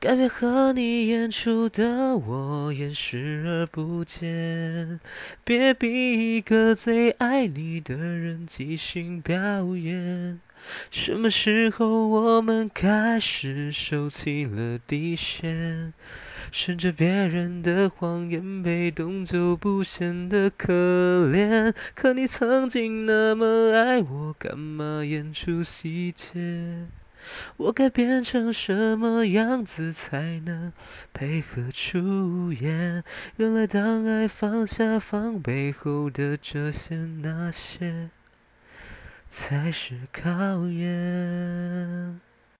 改变和你演出的我，演视而不见。别逼一个最爱你的人即兴表演。什么时候我们开始收起了底线？顺着别人的谎言，被动就不显得可怜。可你曾经那么爱我，干嘛演出细节？我该变成什么样子才能配合出演？原来当爱放下防备后的这些那些，才是考验。